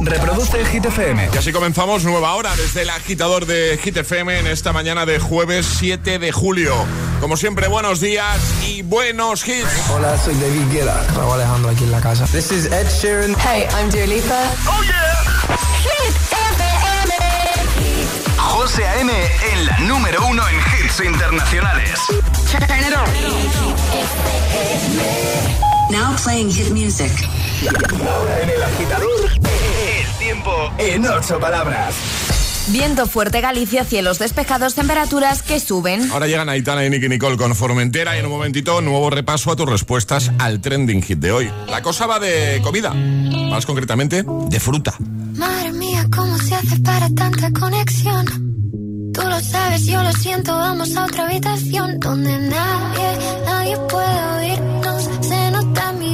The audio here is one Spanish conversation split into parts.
Reproduce Hit FM. Y así comenzamos nueva hora desde el agitador de Hit FM en esta mañana de jueves 7 de julio. Como siempre, buenos días y buenos hits. Hola, soy David Guetta. Raúl Alejandro aquí en la casa. This is Ed Sheeran. Hey, I'm Dua Lipa. ¡Oh, yeah! Hit FM. José A.M. en la número uno en hits internacionales. Turn it on. Now playing hit music. Ahora en el agitador, el tiempo en ocho palabras. Viento fuerte Galicia, cielos despejados, temperaturas que suben. Ahora llegan Aitana y Nicky Nicole con Formentera y en un momentito nuevo repaso a tus respuestas al trending hit de hoy. La cosa va de comida, más concretamente de fruta. Madre mía, ¿cómo se hace para tanta conexión? Tú lo sabes, yo lo siento, vamos a otra habitación donde nadie, nadie puede oírnos.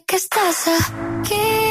que estás aquí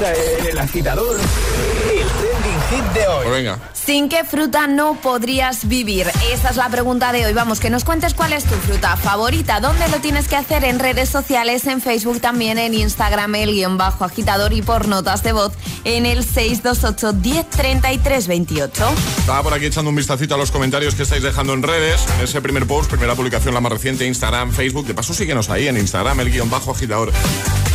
ahora en el agitador, el trending hit de hoy. Pues venga. ¿Sin qué fruta no podrías vivir? Esta es la pregunta de hoy. Vamos, que nos cuentes cuál es tu fruta favorita. ¿Dónde lo tienes que hacer? En redes sociales, en Facebook, también en Instagram, el guion bajo agitador y por notas de voz en el 628 1033 28. Estaba por aquí echando un vistacito a los comentarios que estáis dejando en redes. En ese primer post, primera publicación, la más reciente, Instagram, Facebook. De paso, síguenos ahí en Instagram, el guion bajo agitador.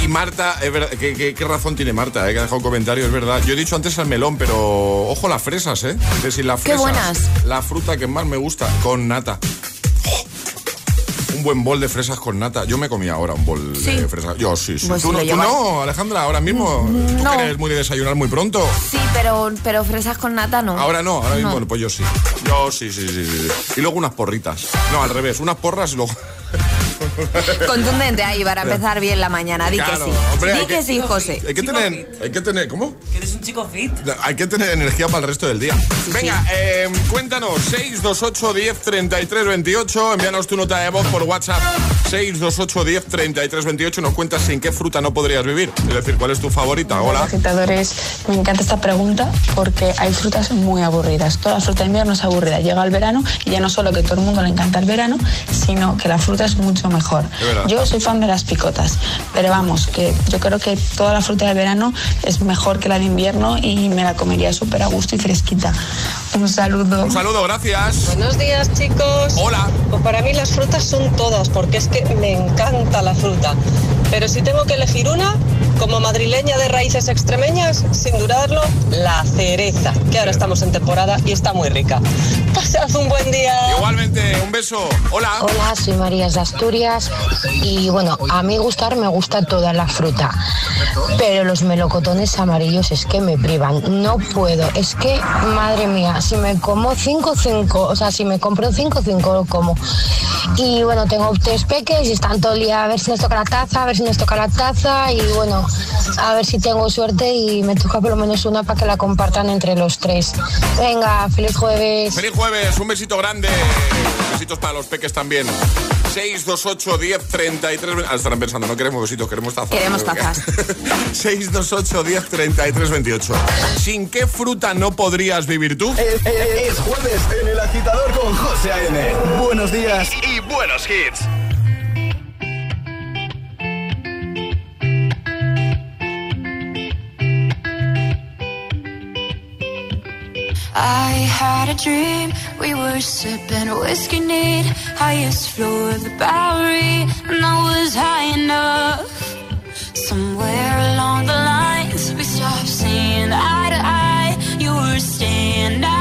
Y Marta, es verdad, ¿qué, qué, qué razón tiene Marta? eh, que ha dejado un comentario, es verdad. Yo he dicho antes el melón, pero ojo las fresas, ¿eh? Es decir, las Qué fresas. buenas. La fruta que más me gusta, con nata. ¡Oh! Un buen bol de fresas con nata. Yo me comía ahora un bol Sí. de fresas. Yo sí, sí. Pues ¿Tú, no, tú no, Alejandra, ahora mismo. Tú no. que eres muy de desayunar muy pronto. Sí, pero, pero fresas con nata no. Ahora no, ahora mismo, No. pues yo sí. Yo sí, sí, sí, sí. Y luego unas porritas. No, al revés, unas porras y luego. Contundente ahí para empezar bien la mañana. Di Claro, que sí. hombre, Di hay que que- sí, José. Hay que tener, hay que tener, ¿cómo? Que eres un chico fit. Hay que tener energía para el resto del día. Venga, eh, cuéntanos, 628 10 33 28, envíanos tu nota de voz por WhatsApp, 628 10 33 28, nos cuentas sin qué fruta no podrías vivir, es decir, cuál es tu favorita, hola. agitadores, me encanta esta pregunta porque hay frutas muy aburridas. Toda fruta de invierno es aburrida. Llega el verano y ya no solo que todo el mundo le encanta el verano, sino que la fruta es mucho mejor. Yo soy fan de las picotas, pero vamos, que yo creo que toda la fruta de verano es mejor que la de invierno y me la comería súper a gusto y fresquita. Un saludo. Un saludo, gracias. Buenos días, chicos. Hola. Pues para mí las frutas son todas, porque es que me encanta la fruta. Pero si tengo que elegir una, como madrileña de raíces extremeñas, sin dudarlo, la cereza, que ahora estamos en temporada y está muy rica. Pasad un buen día. Igualmente, un beso, hola. Hola, soy María de Asturias y bueno, a mí gustar me gusta toda la fruta, pero los melocotones amarillos es que me privan, no puedo, es que, madre mía, si me como 5, 5, o sea, si me compro 5, 5 lo como. Y bueno, tengo tres peques y están todo el día a ver si nos toca la taza, a ver si nos toca la taza y bueno, a ver si tengo suerte y me toca por lo menos una para que la compartan entre los tres. Venga, feliz jueves. Feliz jueves, un besito grande. Besitos para los peques también. 628 10 33 Ah, estarán pensando, no queremos besitos, queremos tazas. Queremos tazas. 628 10 33 28. ¿Sin qué fruta no podrías vivir tú? Es, es- es jueves en el agitador con José A.N. Buenos días y buenos hits. I had a dream. We were sipping whiskey neat, highest floor of the Bowery, and I was high enough. Somewhere along the lines, we stopped seeing eye to eye. You were staying out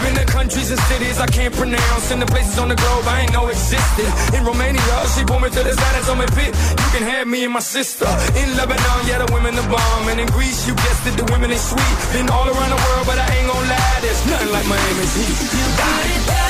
I've been to countries and cities I can't pronounce, and the places on the globe I ain't know existed. In Romania, she pulled me to the side and told me, Pit, you can have me and my sister. In Lebanon, yeah, the women the bomb. And in Greece, you guessed it, the women is sweet. Been all around the world, but I ain't gonna lie, there's nothing like Miami's heat. You got it.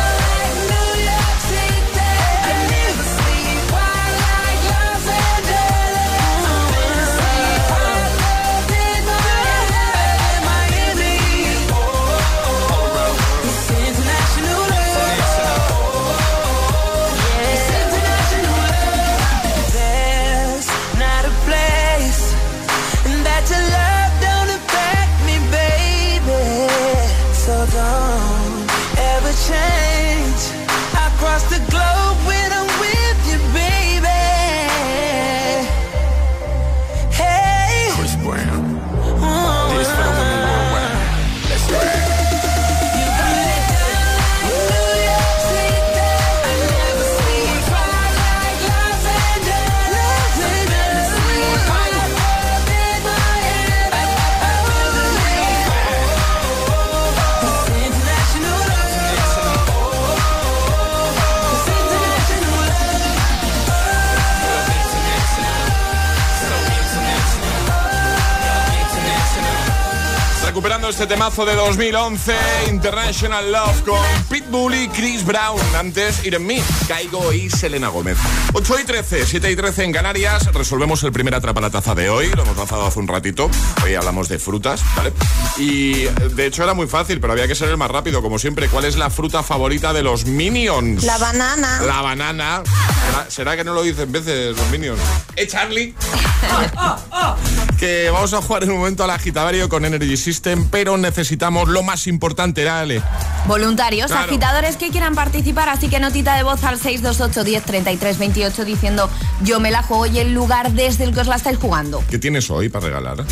Este temazo de 2011, International Love con Pitbull y Chris Brown. Antes, Ir en mí, Caigo y Selena Gómez. 8 y 13, 7 y 13 en Canarias. Resolvemos el primer atrapa la taza de hoy. Lo hemos lanzado hace un ratito. Hoy hablamos de frutas, ¿vale? Y de hecho era muy fácil, pero había que ser el más rápido, como siempre. ¿Cuál es la fruta favorita de los Minions? La banana. La banana. ¿Será, será que no lo dicen veces los Minions? ¿Eh, Charlie? que vamos a jugar en un momento al agitadario con Energy System, pero necesitamos lo más importante, dale. Voluntarios, Claro. agitadores que quieran participar, así que notita de voz al 628 10 33 28 diciendo yo me la juego y el lugar desde el que os la estáis jugando. ¿Qué tienes hoy para regalar?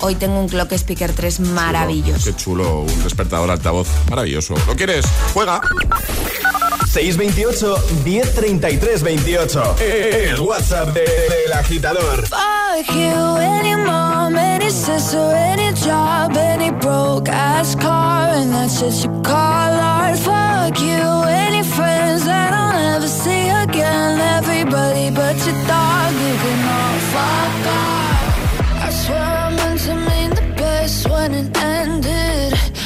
Hoy tengo un Clock Speaker 3 maravilloso. Qué chulo, un despertador altavoz maravilloso. ¿Lo quieres? Juega. 628 1033 28. El WhatsApp de- del agitador. Fuck you, any mom, any sister, any job, any broke ass car, and that's just you call art. Fuck you, any friends that I'll never see again. Everybody but your dog, you can all fuck off. I swear I meant to mean the best when it ended.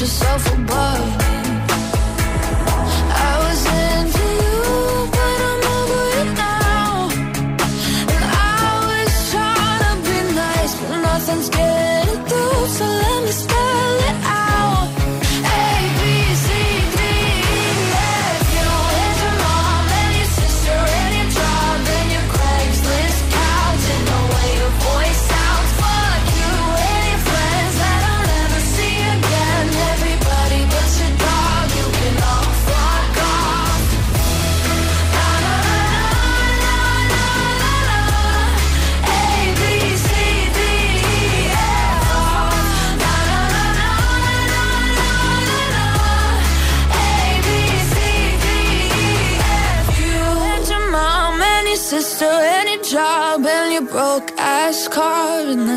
Yourself above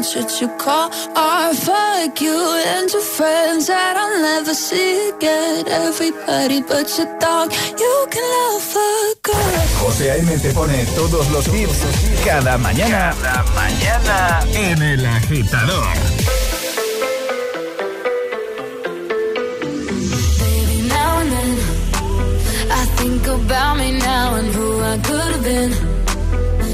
you call. Fuck you and your friends that I'll never see again. Everybody but your dog, you can love a girl. José A.M. te pone todos los hits cada mañana. Cada mañana en El Agitador. Baby, now and then I think about me now and who I could have been.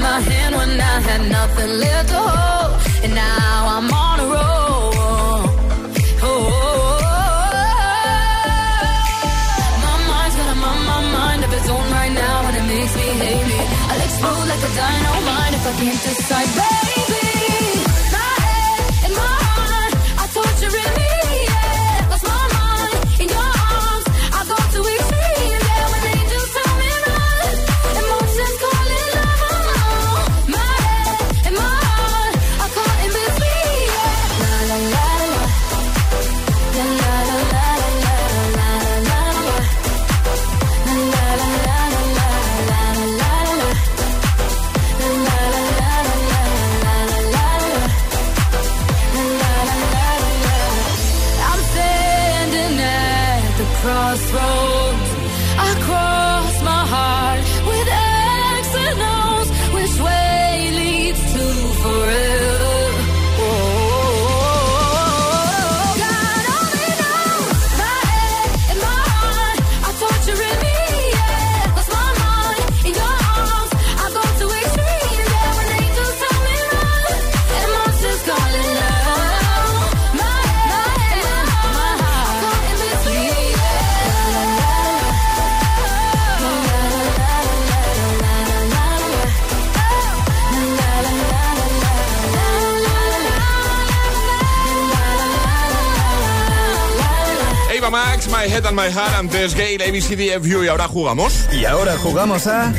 My hand when I had nothing left to hold, My Heart, antes Gale, ABCDFU y ahora jugamos. Y ahora jugamos a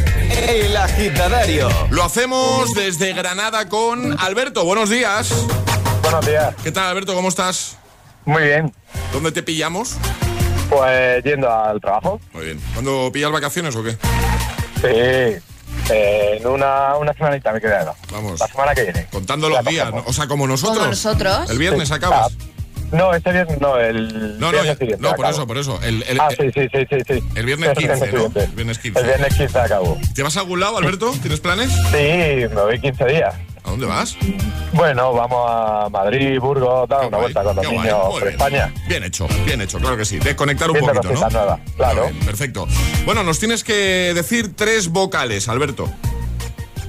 El Agitadario. Lo hacemos desde Granada con Alberto. Buenos días. Buenos días. ¿Qué tal, Alberto? ¿Cómo estás? Muy bien. ¿Dónde te pillamos? Pues yendo al trabajo. Muy bien. ¿Cuándo pillas vacaciones o qué? Sí. Eh, en una, una semanita me queda. Vamos. La semana que viene. Contando los días, ¿no? o sea, como nosotros. Como nosotros. El viernes Sí. acabas. Ah, no, este viernes no, el No, no, viernes ya- siguiente no, por eso, por eso. El, el- ah, sí, sí, sí, sí, sí. el viernes El 15, ¿no? El viernes 15. El viernes 15 acabo. ¿Te vas a algún lado, Alberto? ¿Tienes planes? Sí, me voy 15 días. ¿A dónde vas? Bueno, vamos a Madrid, Burgos, dar una vuelta con los guay, niños por bien. España. Bien hecho, bien hecho, claro que sí. Desconectar un Viendo poquito, ¿no? nuevas, claro. Bien, perfecto. Bueno, nos tienes que decir tres vocales, Alberto.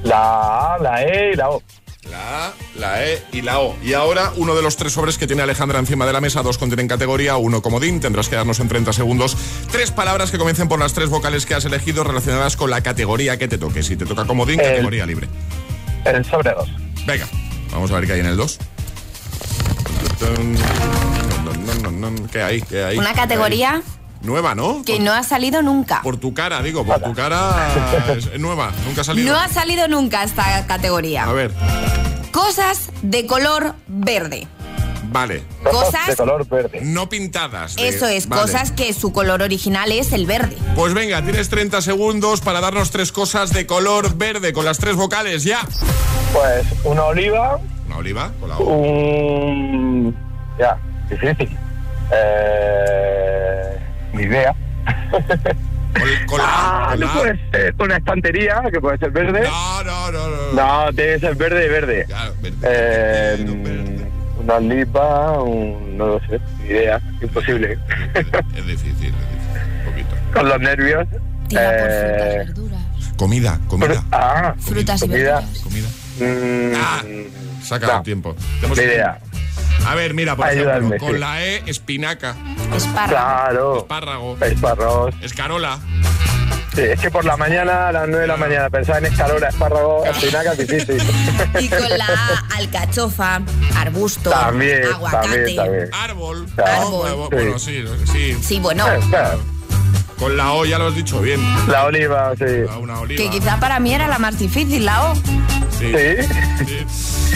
La A, la E y la O. La A, la E y la O. Y ahora uno de los tres sobres que tiene Alejandra encima de la mesa, dos contienen categoría, uno comodín. Tendrás que darnos en 30 segundos tres palabras que comiencen por las tres vocales que has elegido relacionadas con la categoría que te toque. Si te toca comodín, El- categoría libre. El sobre dos. Venga, vamos a ver qué hay en el 2. ¿Qué hay? ¿Qué hay? Una ¿Qué categoría hay? Nueva, ¿no? que no ha salido nunca. Por tu cara, digo, por tu cara es nueva, nunca ha salido. No ha salido nunca esta categoría. A ver, Cosas de color verde. vale. Cosas- de color verde. No pintadas. de- Eso es, vale. cosas que su color original es el verde. Pues venga, tienes 30 segundos para darnos tres cosas de color verde con las tres vocales, ya. Pues una oliva, Una oliva con la. O. un... Ya, difícil. Eh... Ni idea. La A, Ah, con no la A. puede ser una estantería, que puede ser verde. No, no, no, no. No, tiene que ser verde y verde. Claro, verde, Eh, verde, verde. una oliva, un... no lo sé, ni idea, imposible. Es difícil, es difícil. Un poquito. Con los nervios. Tira por eh, frutas, verduras. Comida, comida. Ah, Frutas y comida. verduras. Comida. mm, Ah, acabado no, el tiempo. Tenemos idea. A ver, mira, por Ayúdame, ejemplo, con sí. la E, espinaca, Espárrago. Claro. espárrago, Espárragos. escarola. Sí, es que por la mañana, a las 9 de la mañana, pensaba en escarola, espárrago, espinaca, difícil. Y con la A, alcachofa, arbusto, También, aguacate. también, también. Árbol. Árbol. Bueno, sí, sí. Sí, bueno, Eh, claro. Con la O ya lo has dicho bien. La oliva, sí. Una oliva. que quizá para mí era la más difícil, la O. Sí. Sí. sí.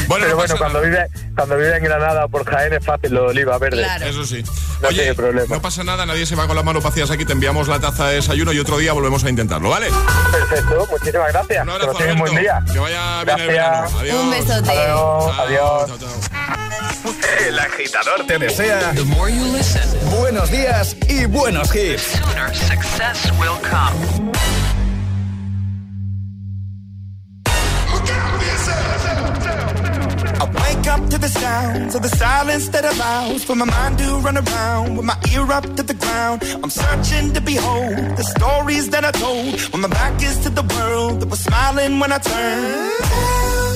Bueno, Pero no bueno, cuando vive, cuando vive en Granada o por Jaén es fácil lo de oliva verde. Claro. Eso sí. No Oye, tiene problema. no pasa nada, nadie se va con las manos vacías aquí. Te enviamos la taza de desayuno y otro día volvemos a intentarlo, ¿vale? Perfecto, muchísimas gracias. Un que abrazo, un buen día. Que vaya bien el Gracias. verano. Adiós. Un besote. Adiós. chao, chao. El agitador te desea buenos días y buenos hits. I wake up to the sounds of the silence that allows for my mind to run around with my ear up to the ground. I'm searching to behold the stories that I told when my back is to the world that was smiling when I turned.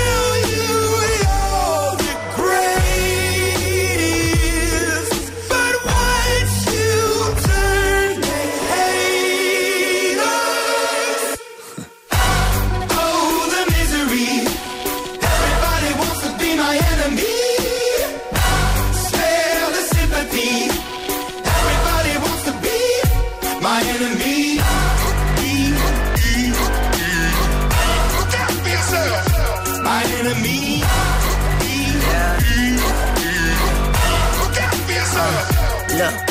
My enemy. Look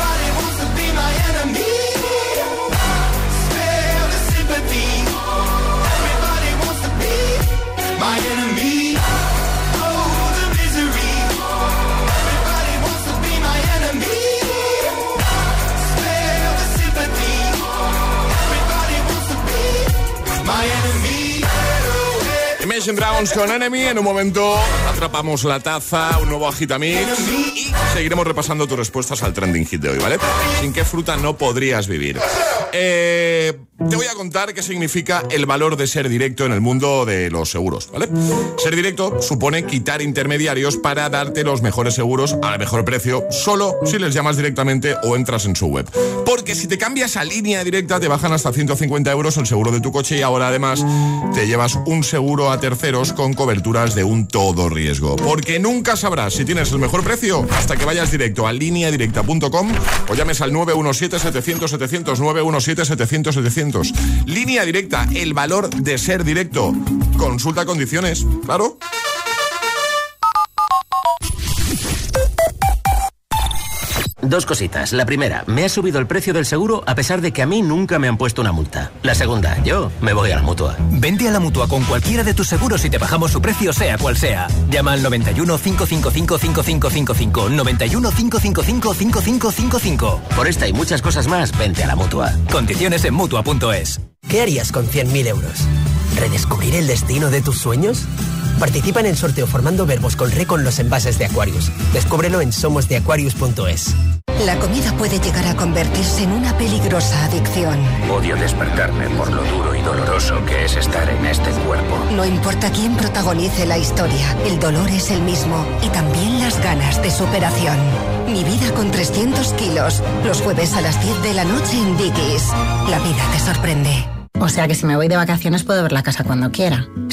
Imagine con Enemy. En un momento atrapamos la taza, un nuevo agitamix. Y seguiremos repasando tus respuestas al trending hit de hoy, ¿vale? ¿Sin qué fruta no podrías vivir? Eh, Te voy a contar qué significa el valor de ser directo en el mundo de los seguros, ¿vale? Ser directo supone quitar intermediarios para darte los mejores seguros al mejor precio, solo si les llamas directamente o entras en su web. Porque si te cambias a línea directa te bajan hasta 150 euros el seguro de tu coche y ahora además te llevas un seguro a terceros con coberturas de un todo riesgo. Porque nunca sabrás si tienes el mejor precio hasta que vayas directo a lineadirecta.com o llames al 917-700-700, 917-700-700. Línea directa, el valor de ser directo. Consulta condiciones, claro. Dos cositas. La primera, me ha subido el precio del seguro a pesar de que a mí nunca me han puesto una multa. La segunda, yo me voy a la mutua. Vente a la mutua con cualquiera de tus seguros y te bajamos su precio, sea cual sea. Llama al 91 555 5555. 91 555 5555. Por esta y muchas cosas más, vente a la mutua. Condiciones en mutua.es. ¿Qué harías con 100.000 euros? ¿Redescubrir el destino de tus sueños? Participa en el sorteo formando verbos con re con los envases de Aquarius. Descúbrelo en somosdeaquarius.es. La comida puede llegar a convertirse en una peligrosa adicción. Odio despertarme por lo duro y doloroso que es estar en este cuerpo. No importa quién protagonice la historia, el dolor es el mismo y también las ganas de superación. Mi vida con 300 kilos, los jueves a las 10 de la noche en Dickies. La vida te sorprende. O sea que si me voy de vacaciones puedo ver la casa cuando quiera.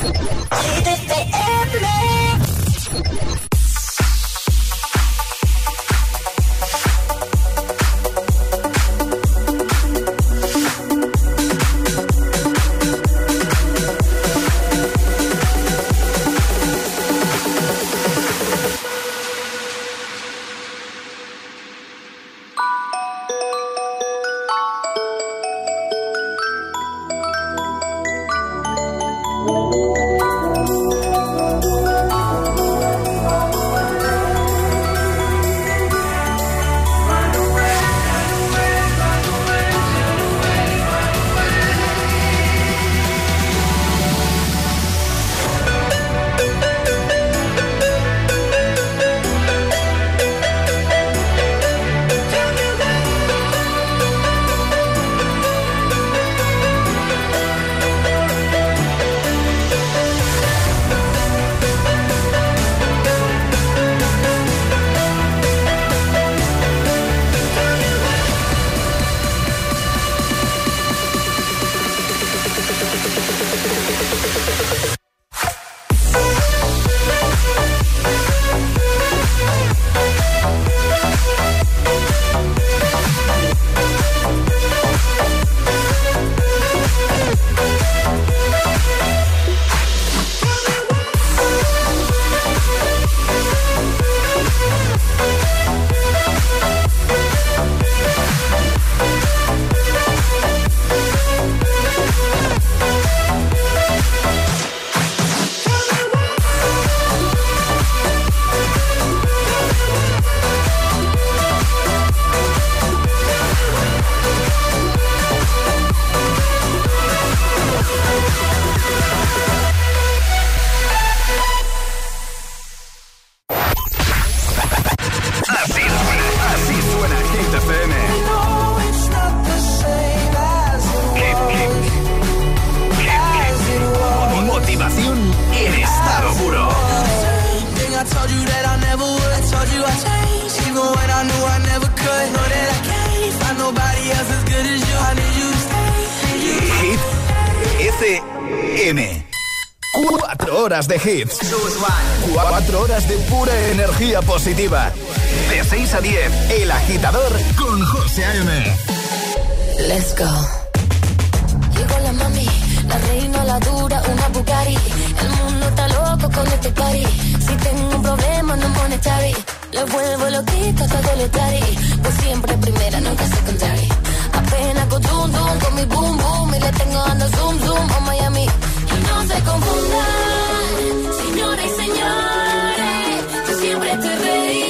Así, de hits. Cuatro horas de pura energía positiva. De 6 a 10, El Agitador con José A.M. Let's go. Llegó la mami, la reina, la dura, una Bugatti. El mundo está loco con este party. Si tengo un problema, no monetary. Lo vuelvo loquito, todo lo tari. Pues siempre primera, nunca secondary. Apenas con zoom, zoom, con mi boom, boom. Y le tengo dando zoom, zoom a Miami. Y no se confundan. Señores, señores, yo siempre estoy ready.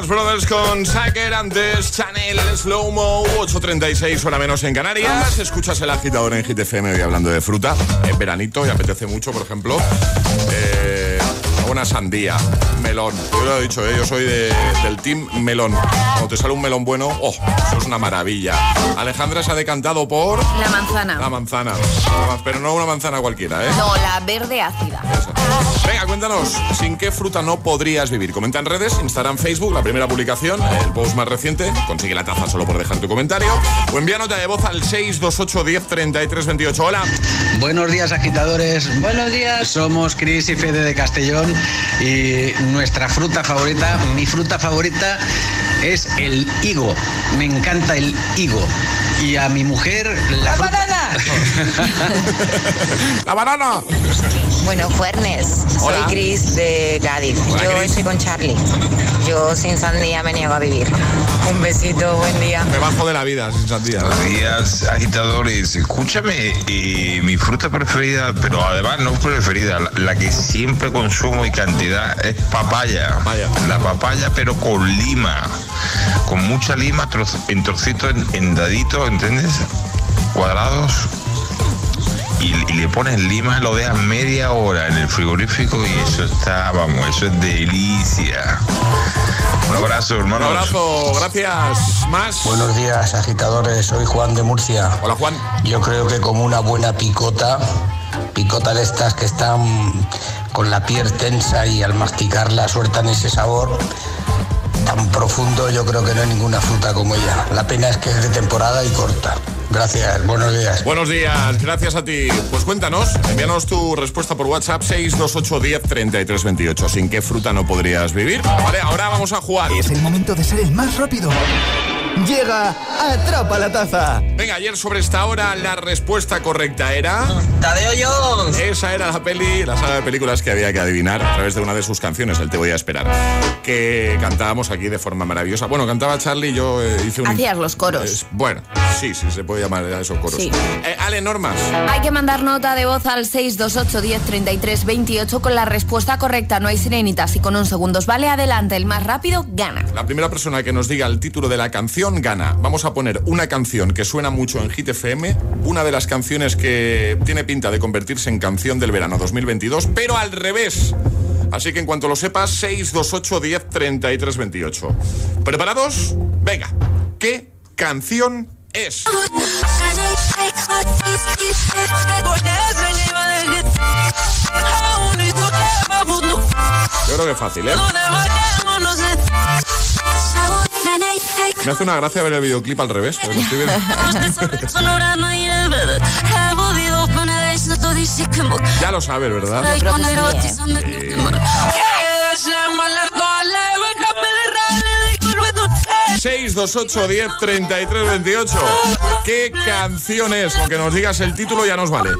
Jonas Brothers con Sacker, antes Chanel, Slow Mo, 8.36 hora menos en Canarias. Escuchas el agitador en GTFM hoy hablando de fruta. En veranito y apetece mucho, por ejemplo. Eh, una sandía, melón. Yo lo he dicho, ¿eh? yo soy de- del team melón. Cuando te sale un melón bueno, ¡oh! Eso es una maravilla. Alejandra se ha decantado por La manzana. la manzana. Pero no una manzana cualquiera, ¿eh? No, la verde ácida. Venga, cuéntanos, ¿sin qué fruta no podrías vivir? Comenta en redes, Instagram, Facebook, la primera publicación, el post más reciente, consigue la taza solo por dejar tu comentario, o envía nota de voz al 628 10 33 28. Hola. Buenos días, agitadores. Buenos días. Somos Cris y Fede de Castellón y nuestra fruta favorita, mi fruta favorita es el higo. Me encanta el higo. Y a mi mujer la, fruta... ¡La banana! Bueno, Juernes, soy Hola. Cris de Cádiz. Hola, Yo estoy con Charlie. Yo sin sandía me niego a vivir. Un besito, buen día. Me bajo de la vida sin sandía. Buenos días, agitadores. Escúchame, eh, mi fruta preferida, pero además no preferida, la, la que siempre consumo y cantidad es papaya. La papaya, pero con lima. Con mucha lima, trozo- en trocitos, en, en daditos, ¿entiendes? Cuadrados. Y, y le pones lima, lo dejas media hora en el frigorífico y eso está, vamos, eso es delicia. Un abrazo, hermano. Un abrazo, gracias. Más. Buenos días, agitadores. Soy Juan de Murcia. Hola, Juan. Yo creo que como una buena picota, picota de estas que están con la piel tensa y al masticarla sueltan ese sabor tan profundo, yo creo que no hay ninguna fruta como ella. La pena es que es de temporada y corta. Gracias, buenos días. Buenos días, gracias a ti. Pues cuéntanos, envíanos tu respuesta por WhatsApp 628 10 33 28. ¿Sin qué fruta no podrías vivir? Vale, ahora vamos a jugar. Es el momento de ser el más rápido. Llega Atrapa la Taza. Venga, ayer sobre esta hora la respuesta correcta era... Tadeo Jones. Esa era la peli, la saga de películas que había que adivinar a través de una de sus canciones, el Te voy a esperar, que cantábamos aquí de forma maravillosa. Bueno, cantaba Charlie, yo eh, hice un... Hacías los coros. Es- bueno, sí, sí, se puede llamar a esos coros. Sí. Eh, Ale, normas. Hay que mandar nota de voz al 628 10 33 28 con la respuesta correcta. No hay sirenitas y con un segundos vale adelante. El más rápido gana. La primera persona que nos diga el título de la canción gana. Vamos a poner una canción que suena mucho en Hit FM, una de las canciones que tiene pinta de convertirse en canción del verano 2022, pero al revés. Así que en cuanto lo sepas, 628 10 33 28. ¿Preparados? Venga. ¿Qué canción es? Yo creo que es fácil, ¿eh? Me hace una gracia ver el videoclip al revés. porque lo estoy viendo. Ya lo sabes, ¿verdad? 628 10 33 28. ¿Qué canción es? Con que nos digas el título ya nos vale.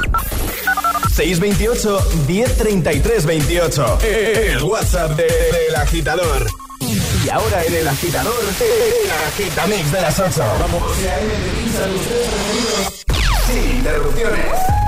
628 1033 28. El WhatsApp de- del agitador. Y ahora en el agitador, el agitamix de las 8. Vamos. Sin interrupciones.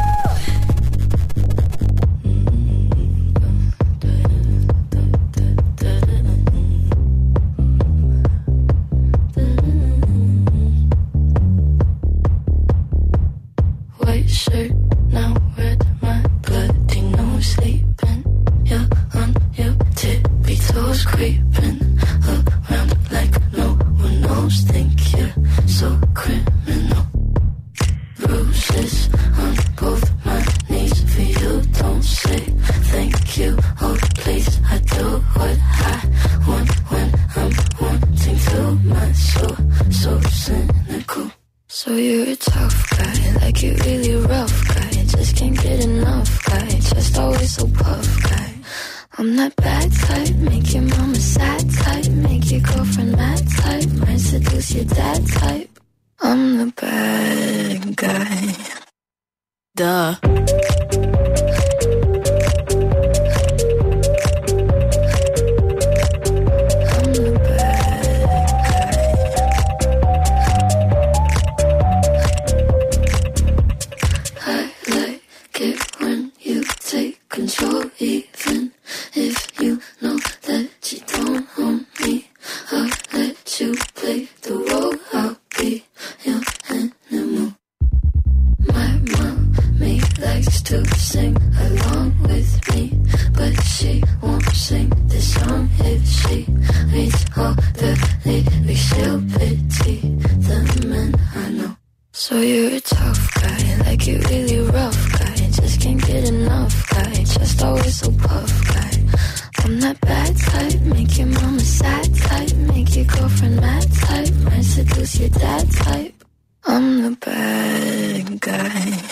Might seduce your dad type. I'm the bad guy.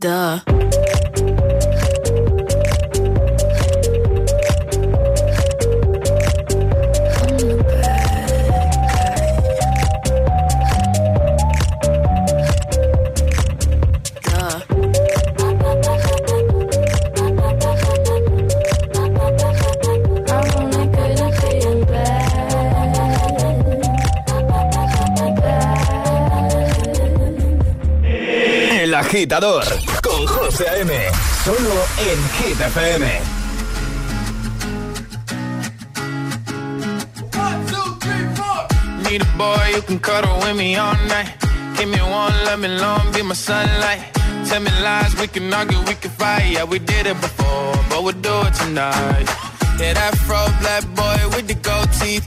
Duh. Agitador con José A.M. Solo en Hit FM. Need a boy who can cuddle with me all night. Give me one, let me long, be my sunlight. Tell me lies, we can argue, we can fight. Yeah, we did it before, but we'll do it tonight. Yeah, that fro black boy with the gold teeth.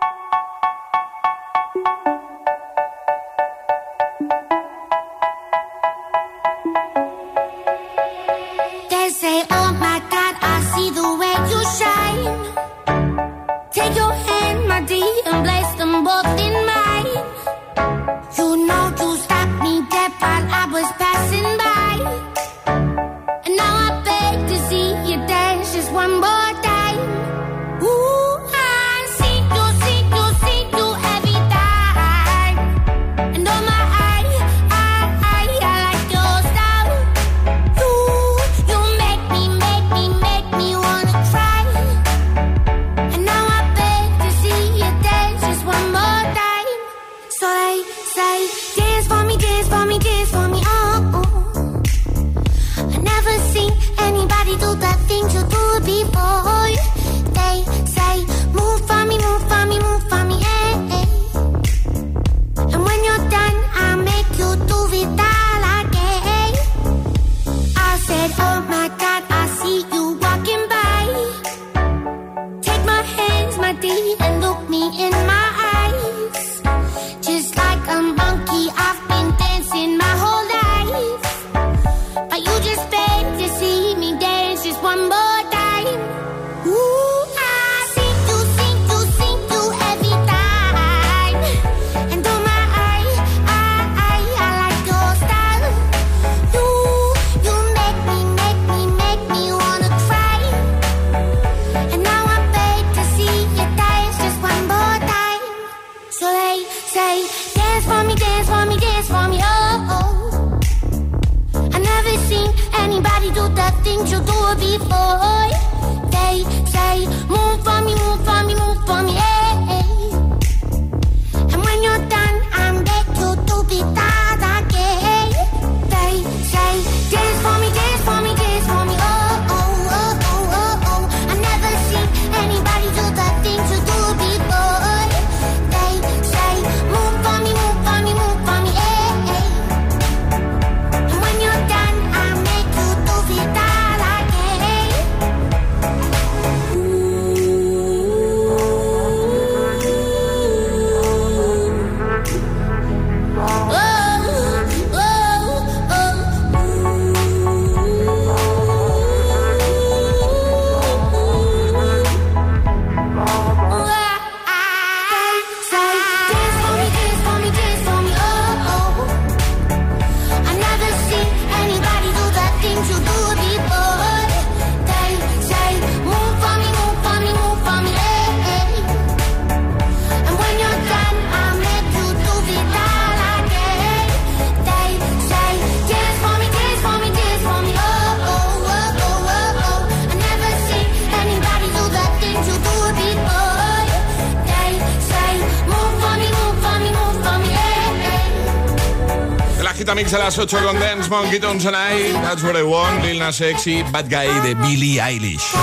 A las 8 con Dance Monkey and I. That's what I want. Lil Nas Sexy, Bad Guy de Billie Eilish.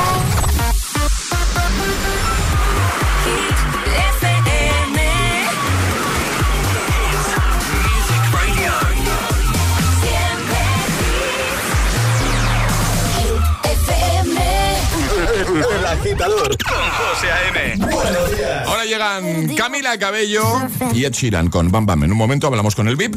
El agitador con José A.M. Ahora llegan Camila Cabello y Ed Sheeran con Bam Bam. En un momento hablamos con el VIP.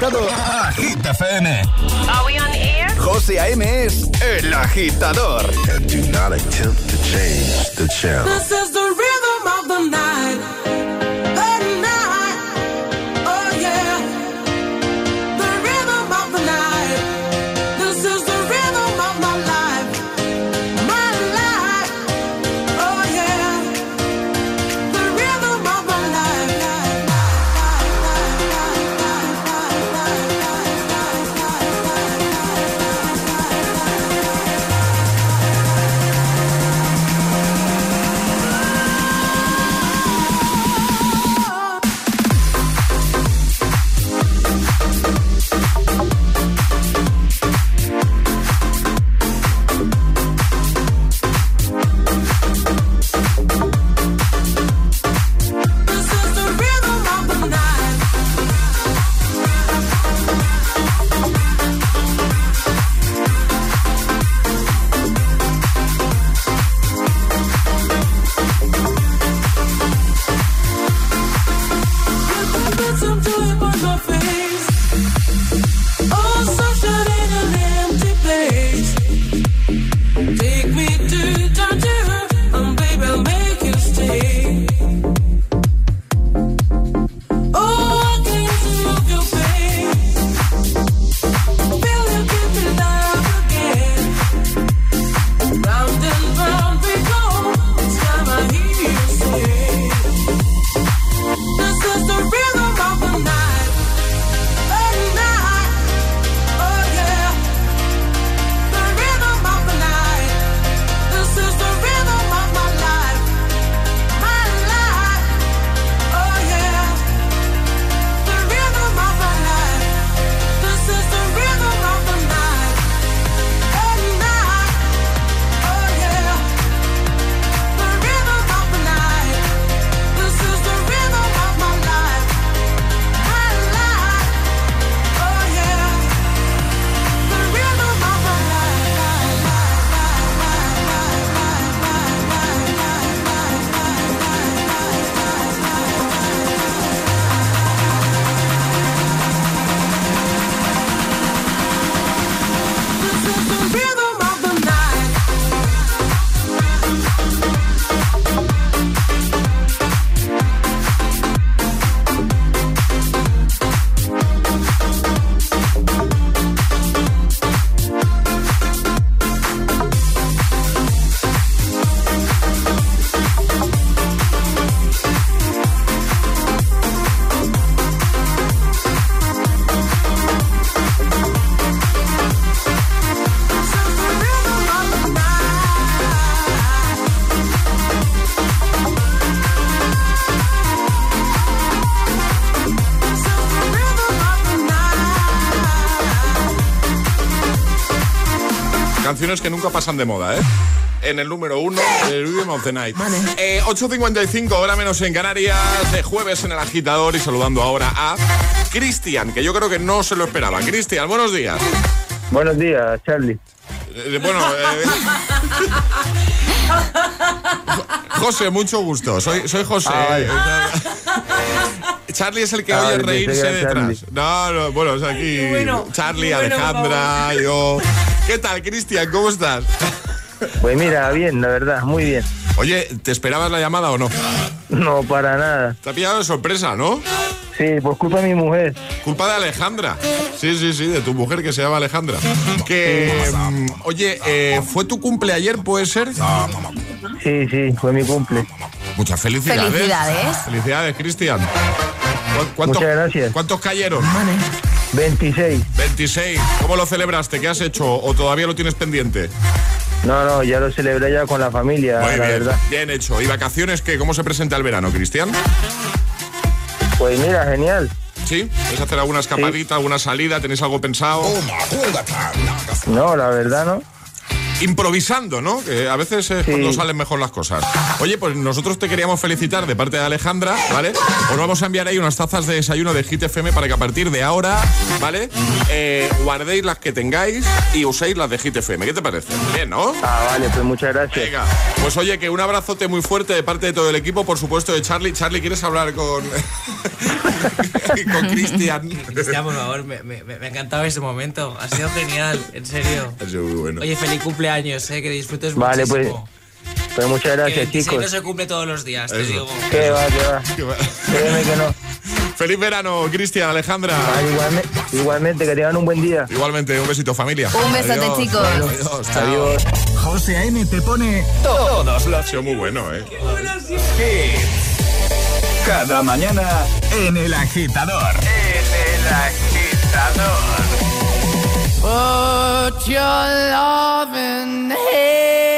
Estás conectado a Hit FM. Are we on air? José A.M. es el agitador. Canciones que nunca pasan de moda, ¿eh? En el número uno, el Rhythm of the Night. Eh, 8.55, hora menos en Canarias, de jueves en el agitador y saludando ahora a Cristian, que yo creo que no se lo esperaba. Cristian, buenos días. Buenos días, Charlie. Eh, bueno, eh, José, mucho gusto. Soy, soy José. Ah, Charlie es el que oye reírse detrás. No, no, bueno, es aquí Charlie, Alejandra, yo. ¿Qué tal, Cristian? ¿Cómo estás? Pues mira, bien, la verdad, muy bien. Oye, ¿te esperabas la llamada o no? No, para nada. Te ha pillado de sorpresa, ¿no? Sí, pues culpa de mi mujer. Culpa de Alejandra. Sí, sí, sí, de tu mujer que se llama Alejandra. Que, mm, oye, eh, ¿fue tu cumple ayer, puede ser? Sí, sí, fue mi cumple. Muchas felicidades. Felicidades. Felicidades, Cristian. ¿Cu- ¿Cuántos, Muchas gracias. ¿Cuántos cayeron? 26. 26. ¿Cómo lo celebraste? ¿Qué has hecho? ¿O todavía lo tienes pendiente? No, no, ya lo celebré ya con la familia, Muy la bien, verdad. bien hecho. ¿Y vacaciones qué? ¿Cómo se presenta el verano, Cristian? Pues mira, genial. ¿Sí? ¿Vais a hacer alguna escapadita, alguna salida? ¿Tenéis algo pensado? No, la verdad no. Improvisando, ¿no? Que a veces es cuando salen mejor las cosas. Oye, pues nosotros te queríamos felicitar de parte de Alejandra, ¿vale? Os vamos a enviar ahí unas tazas de desayuno de Hit FM para que a partir de ahora, ¿vale? Eh, guardéis las que tengáis y uséis las de Hit FM. ¿Qué te parece? Bien, ¿no? Ah, vale, pues muchas gracias. Venga, pues oye, que un abrazote muy fuerte de parte de todo el equipo, por supuesto de Charlie. Charlie, ¿quieres hablar con, con Cristian? Cristian, por favor, me, me, me ha encantado ese momento. Ha sido genial, en serio. Ha sido muy bueno. Oye, feliz cumpleaños, eh, que disfrutes Vale, pues, muchísimo. pues muchas que gracias, 26 chicos. no se cumple todos los días, te digo. Que va, que va. Que va. Créeme que no. Feliz verano, Cristian, Alejandra. Vale, igualmente, igualmente, que tengan un buen día. Igualmente, un besito, familia. Un besote, Adiós. chicos. Adiós. Adiós. José A.M. te pone todos los Ha sido muy bueno, ¿eh? Cada mañana en el agitador. En el agitador. Put your love in hand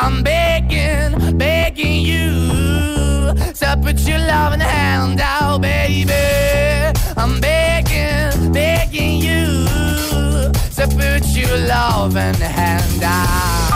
I'm begging, begging you. To put your loving hand out, baby. I'm begging, begging you. To put your loving hand out.